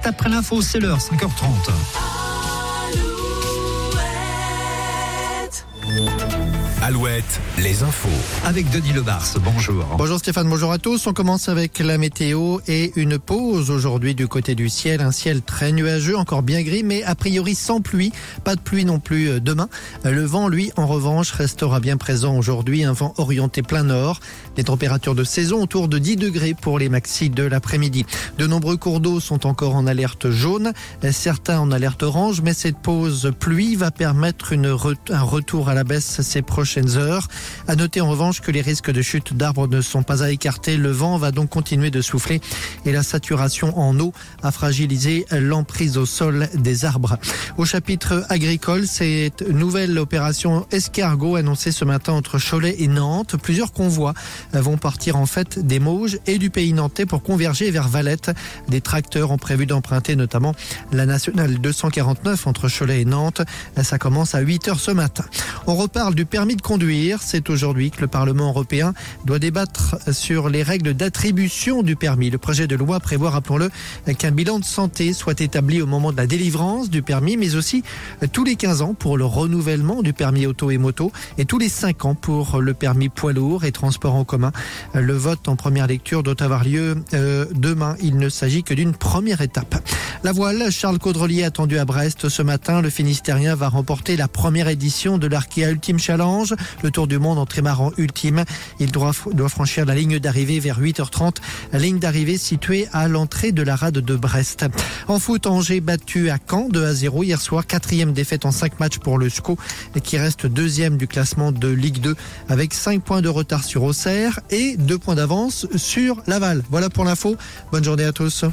juste après l'info, c'est l'heure, 5h30. Alouette, les infos. Avec Denis Lebars, bonjour. Bonjour Stéphane, bonjour à tous. On commence avec la météo et une pause aujourd'hui du côté du ciel. Un ciel très nuageux, encore bien gris, mais a priori sans pluie. Pas de pluie non plus euh, demain. Le vent, lui, en revanche, restera bien présent aujourd'hui. Un vent orienté plein nord. Les températures de saison autour de 10 degrés pour les maxis de l'après-midi. De nombreux cours d'eau sont encore en alerte jaune, certains en alerte orange, mais cette pause pluie va permettre un retour à la baisse ces prochaines heures. À noter en revanche que les risques de chute d'arbres ne sont pas à écarter. Le vent va donc continuer de souffler et la saturation en eau a fragilisé l'emprise au sol des arbres. Au chapitre agricole, cette nouvelle opération escargot annoncée ce matin entre Cholet et Nantes. Plusieurs convois vont partir en fait des Mauges et du pays nantais pour converger vers Valette. Des tracteurs ont prévu d'emprunter notamment la nationale 249 entre Cholet et Nantes. Ça commence à 8 heures ce matin. On reparle du permis de conduire. C'est aujourd'hui que le Parlement européen doit débattre sur les règles d'attribution du permis. Le projet de loi prévoit, rappelons-le, qu'un bilan de santé soit établi au moment de la délivrance du permis, mais aussi tous les 15 ans pour le renouvellement du permis auto et moto et tous les 5 ans pour le permis poids lourd et transport en commun. Le vote en première lecture doit avoir lieu euh, demain. Il ne s'agit que d'une première étape. La voile, Charles Caudrelier attendu à Brest ce matin. Le Finistérien va remporter la première édition de l'Arkea Ultime Challenge, le tour du monde en trimaran ultime. Il doit, doit franchir la ligne d'arrivée vers 8h30, ligne d'arrivée située à l'entrée de la rade de Brest. En foot, Angers battu à Caen 2 à 0 hier soir, quatrième défaite en 5 matchs pour le SCO qui reste deuxième du classement de Ligue 2 avec 5 points de retard sur Auxerre et 2 points d'avance sur Laval. Voilà pour l'info. Bonne journée à tous.